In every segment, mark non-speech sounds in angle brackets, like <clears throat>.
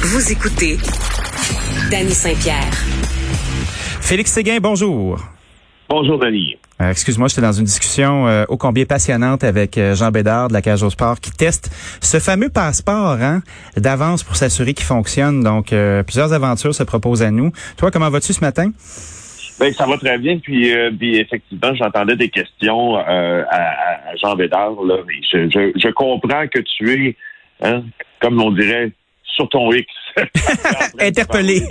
Vous écoutez Danny Saint-Pierre. Félix Séguin, bonjour. Bonjour, Danny. Euh, Excuse-moi, j'étais dans une discussion euh, ô combien passionnante avec euh, Jean Bédard de la Cage au Sport qui teste ce fameux passeport hein, d'avance pour s'assurer qu'il fonctionne. Donc, euh, plusieurs aventures se proposent à nous. Toi, comment vas-tu ce matin? Ben, ça va très bien. Puis, euh, puis effectivement, j'entendais des questions euh, à, à Jean Bédard. Là, je, je, je comprends que tu es, hein, comme on dirait, sur ton X. <laughs> <laughs> Interpellé.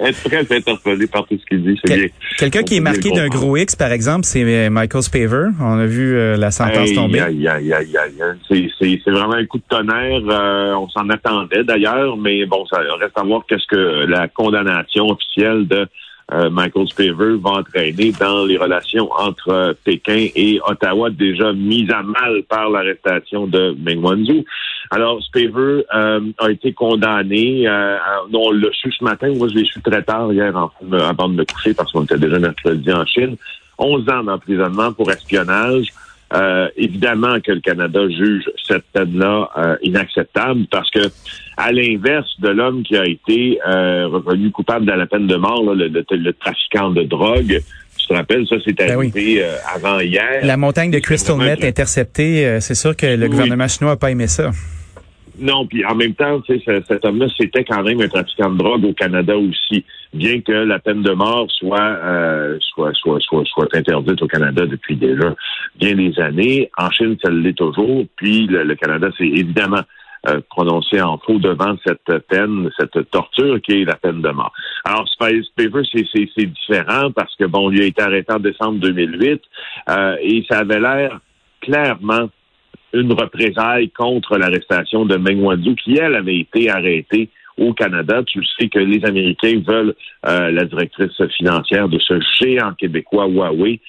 Être très interpellé par tout ce qu'il dit. C'est Quel- bien. Quelqu'un qui est marqué d'un gros X, par exemple, c'est euh, Michael Spaver. On a vu euh, la sentence tomber. aïe, aïe, aïe, aïe, aïe. C'est, vraiment un coup de tonnerre. Euh, on s'en attendait d'ailleurs, mais bon, ça reste à voir qu'est-ce que la condamnation officielle de euh, Michael Spaver va entraîner dans les relations entre euh, Pékin et Ottawa, déjà mises à mal par l'arrestation de Meng Wanzhou. Alors, Spaver euh, a été condamné. Euh, on l'a su ce matin. Moi, je l'ai su très tard hier en- avant de me coucher parce qu'on était déjà mercredi en Chine. 11 ans d'emprisonnement pour espionnage. Euh, évidemment que le Canada juge cette peine-là euh, inacceptable parce que, à l'inverse de l'homme qui a été euh, reconnu coupable de la peine de mort, là, le, le- le trafiquant de drogue, tu te rappelles, ça c'est Ben oui. arrivé euh, avant hier. La montagne de Crystal Meth interceptée, euh, c'est sûr que le Oui. gouvernement chinois n'a pas aimé ça. Non, puis en même temps, tu sais, ce- cet homme-là, c'était quand même un trafiquant de drogue au Canada aussi, bien que la peine de mort soit euh, soit soit soit soit interdite au Canada depuis déjà bien des années. En Chine, ça l'est toujours. Puis le, Canada s'est évidemment euh, prononcé en faux devant cette peine, cette torture qui est la peine de mort. Alors, Spice Paper, c'est différent parce que bon, il a été arrêté en décembre 2008 euh, et ça avait l'air clairement une représaille contre l'arrestation de Meng Wanzhou, qui, elle, avait été arrêtée au Canada. Tu sais que les Américains veulent euh, la directrice financière de ce géant québécois Huawei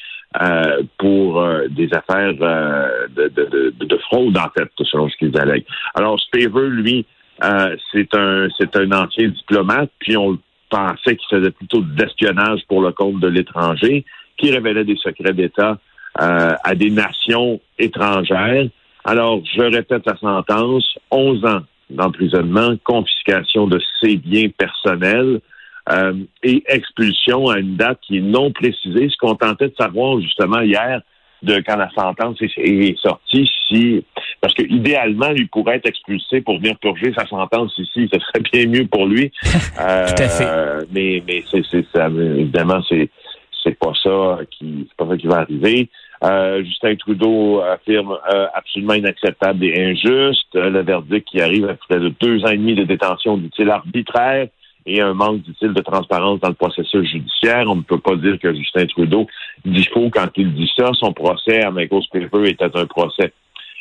euh, pour euh, des affaires euh, de, de, de, de fraude, en fait, selon ce qu'ils allèguent. Alors, Spaver, lui, euh, c'est un c'est un ancien diplomate, puis on pensait qu'il faisait plutôt de l'espionnage pour le compte de l'étranger, qui révélait des secrets d'État euh, à des nations étrangères. Alors, je répète la sentence, 11 ans d'emprisonnement, confiscation de ses biens personnels euh, et expulsion à une date qui est non précisée. Ce qu'on tentait de savoir justement hier, de quand la sentence est, est sortie, si parce que idéalement, il pourrait être expulsé pour venir purger sa sentence ici, ce serait bien mieux pour lui. Euh, <laughs> Tout à fait. Mais, mais c'est, évidemment, c'est c'est pas ça qui c'est pas ça qui va arriver. Euh, Justin Trudeau affirme euh, absolument inacceptable et injuste. Euh, le verdict qui arrive après de deux ans et demi de détention, dit-il, arbitraire et un manque, dit-il, de transparence dans le processus judiciaire. On ne peut pas dire que Justin Trudeau dit faux quand il dit ça. Son procès à Michael Spivey était un procès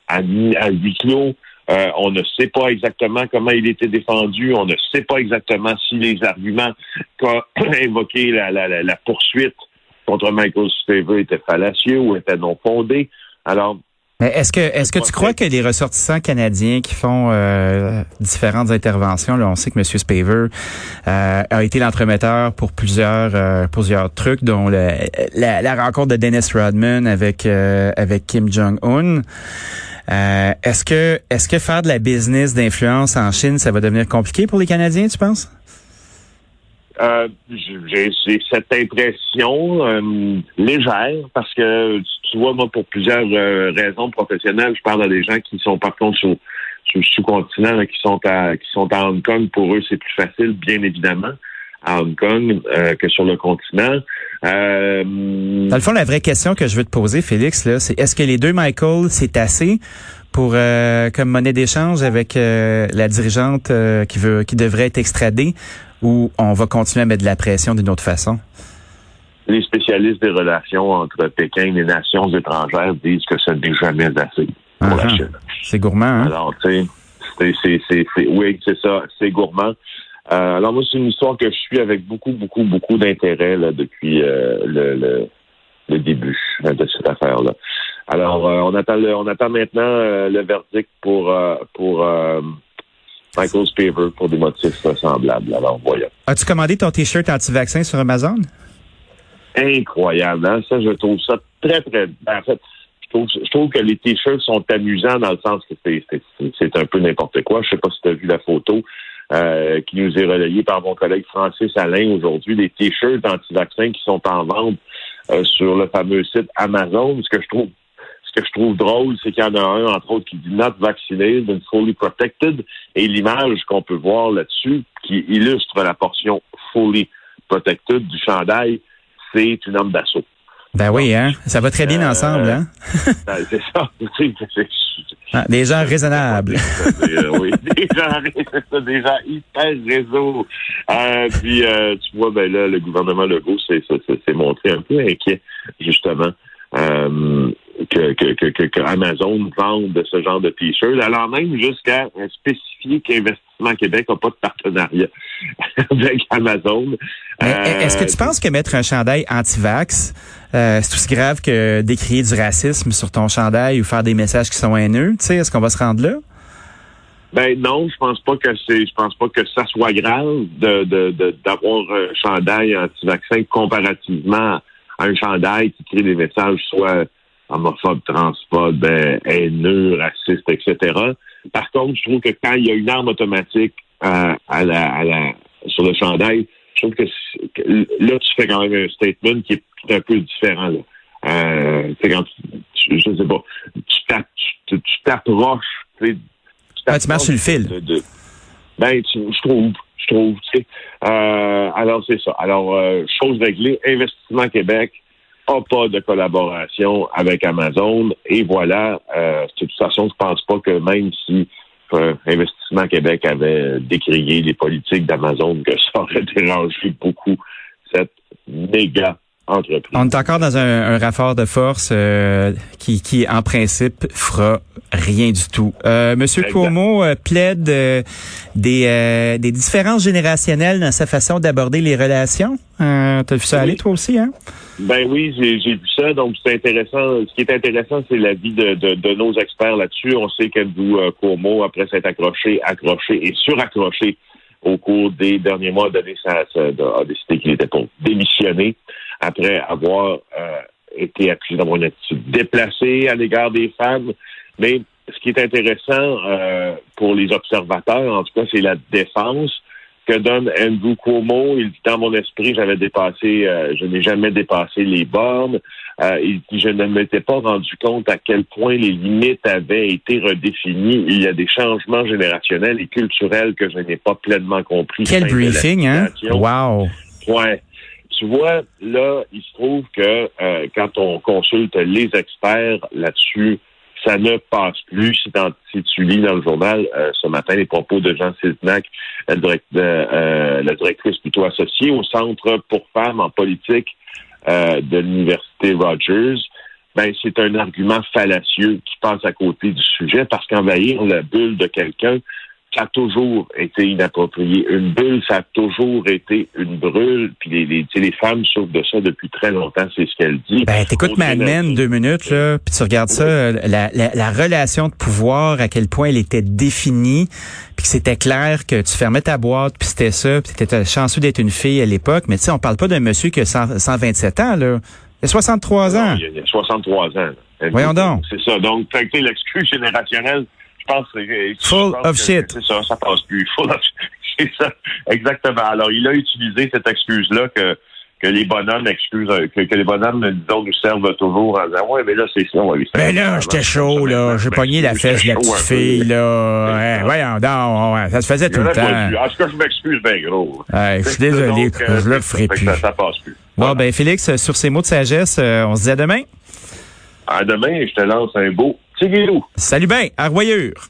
à, huis clos. Euh, on ne sait pas exactement comment il était défendu. On ne sait pas exactement si les arguments qu'a <clears throat> la, la, la poursuite contre Michael Spivey étaient fallacieux ou étaient non fondés. Alors, Mais est-ce que est-ce que tu crois que les ressortissants canadiens qui font euh, différentes interventions, là, on sait que M. Spaver euh, a été l'entremetteur pour plusieurs euh, plusieurs trucs, dont le- la, la rencontre de Dennis Rodman avec euh, avec Kim Jong Un. Euh, est-ce que est-ce que faire de la business d'influence en Chine, ça va devenir compliqué pour les Canadiens, tu penses? Euh, j'ai cette impression euh, légère parce que tu vois moi pour plusieurs euh, raisons professionnelles, je parle à des gens qui sont par contre sur, le sous-continent, qui sont à qui sont à Hong Kong. Pour eux, c'est plus facile, bien évidemment, à Hong Kong euh, que sur le continent. Dans le fond, la vraie question que je veux te poser, Félix, là, c'est est-ce que les deux Michael, c'est assez pour euh, comme monnaie d'échange avec la dirigeante qui veut qui devrait être extradée ou on va continuer à mettre de la pression d'une autre façon? les spécialistes des relations entre Pékin et les nations étrangères disent que ce n'est jamais assez pour la Ah, Chine. C'est gourmand, hein? Alors, tu sais, oui, c'est ça, c'est gourmand. Euh, alors moi, c'est une histoire que je suis avec beaucoup, beaucoup, beaucoup d'intérêt depuis euh, le, le, le début euh, de cette affaire-là. Alors, euh, on attend le, on attend maintenant le verdict pour pour Michael Spaver pour des motifs semblables. Alors, voyons. As-tu commandé ton t-shirt anti-vaccin sur Amazon? Incroyable, hein? Ça, je trouve ça très, très. ben, en fait, je trouve, je trouve que les t-shirts sont amusants dans le sens que c'est, un peu n'importe quoi. Je sais pas si tu as vu la photo. euh, qui nous est relayé par mon collègue Francis Alain aujourd'hui, des t-shirts anti-vaccins qui sont en vente euh, sur le fameux site Amazon. Ce que je trouve que je trouve drôle, c'est qu'il y en a un, entre autres, qui dit not vaccinated and fully protected. Et l'image qu'on peut voir là-dessus, qui illustre la portion fully protected du chandail, c'est une arme d'assaut. Ben oui, hein? Ça va très bien euh, ensemble, hein? <laughs> C'est ça. <laughs> Ah, des gens raisonnables. oui, <laughs> des gens, des gens hyper réseau. Euh, puis, euh, tu vois, ben là, le gouvernement Legault s'est montré un peu inquiet, justement. Euh, que, que, que, que, Amazon vende ce genre de t-shirts, alors même jusqu'à spécifier qu'Investissement Québec n'a pas de partenariat <laughs> avec Amazon. Est-ce que tu penses que mettre un chandail anti-vax, euh, c'est aussi grave que d'écrire du racisme sur ton chandail ou faire des messages qui sont haineux? Tu sais, est-ce qu'on va se rendre là? Ben non, je pense pas que c'est, je pense pas que ça soit grave de, d'avoir un chandail anti-vaccin comparativement à un chandail qui crée des messages soit homophobes, transphobes, ben, haineux, racistes, etc. Par contre, je trouve que quand il y a une arme automatique euh, à la, à la, sur le chandail, je trouve que, là, tu fais quand même un statement qui est un peu différent. Là. Euh, quand tu, je sais pas, tu t'approches. Tu, tu marches sur le fil. ben, je trouve, je trouve. Tu. Euh, alors, c'est ça. Alors, euh, chose réglée, Investissement Québec n'a pas de collaboration avec Amazon. Et voilà, euh, de toute façon, je pense pas que même si euh, Investissement Québec avait décrié les politiques d'Amazon, que ça aurait <laughs> dérangé beaucoup cette méga on est encore dans un, rapport de force euh, qui, qui, en principe, fera rien du tout. Euh, Monsieur Cuomo euh, plaide des, des différences générationnelles dans sa façon d'aborder les relations. T'as vu ça aller, toi aussi, hein? Ben oui, j'ai vu ça. Donc, c'est intéressant. Ce qui est intéressant, c'est l'avis de, de, de, nos experts là-dessus. On sait qu'Andrew Cuomo, après s'être accroché, accroché et suraccroché au cours des derniers mois, a, a décidé qu'il était pour démissionner après avoir euh, été accusé d'avoir une attitude déplacée à l'égard des femmes. Mais ce qui est intéressant euh, pour les observateurs, en tout cas, c'est la défense que donne Andrew Cuomo. Il dit dans mon esprit, j'avais dépassé, euh, je n'ai jamais dépassé les bornes. il dit je ne m'étais pas rendu compte à quel point les limites avaient été redéfinies. Il y a des changements générationnels et culturels que je n'ai pas pleinement compris. Quel briefing, hein? Wow. Ouais tu vois, là, il se trouve que euh, quand on consulte les experts là-dessus, ça ne passe plus. Si, tu lis dans le journal euh, ce matin les propos de Jean Siltnac, euh, la, directrice plutôt associée au Centre pour femmes en politique de l'Université Rogers, ben, c'est un argument fallacieux qui passe à côté du sujet parce qu'envahir la bulle de quelqu'un, ça a toujours été inapproprié. Une bulle, ça a toujours été une brûle. Puis les, les, les femmes souffrent de ça depuis très longtemps, c'est ce qu'elle dit. Ben, t'écoutes Mad Men deux minutes, là, puis tu regardes ça, la, la, la, relation de pouvoir, à quel point elle était définie, puis que c'était clair que tu fermais ta boîte, puis c'était ça, puis t'étais chanceux d'être une fille à l'époque. Mais tu sais, on parle pas d'un monsieur qui a 127 ans, là. Il a 63 ans. il, a, 63 ans. Voyons donc. C'est ça. Donc, l'excuse générationnelle pense Full of shit. C'est ça, ça passe plus. <laughs> Full of C'est ça, exactement. Alors, il a utilisé cette excuse-là que que les bonhommes excusent, que, que les bonhommes, disons, nous servent toujours en disant, ouais, mais là, c'est ça, on va Mais là, j'étais chaud, là. J'ai pogné la fesse de la petite fille, là. Ouais, voyons donc, ça se faisait tout le temps. En tout cas, je m'excuse bien gros. Ouais, je suis désolé, je le ferai plus. Ça, passe plus. Bon, ben, Félix, sur ces mots de sagesse, euh, on se dit à demain. À demain, je te lance un beau Salut bien, à Royure.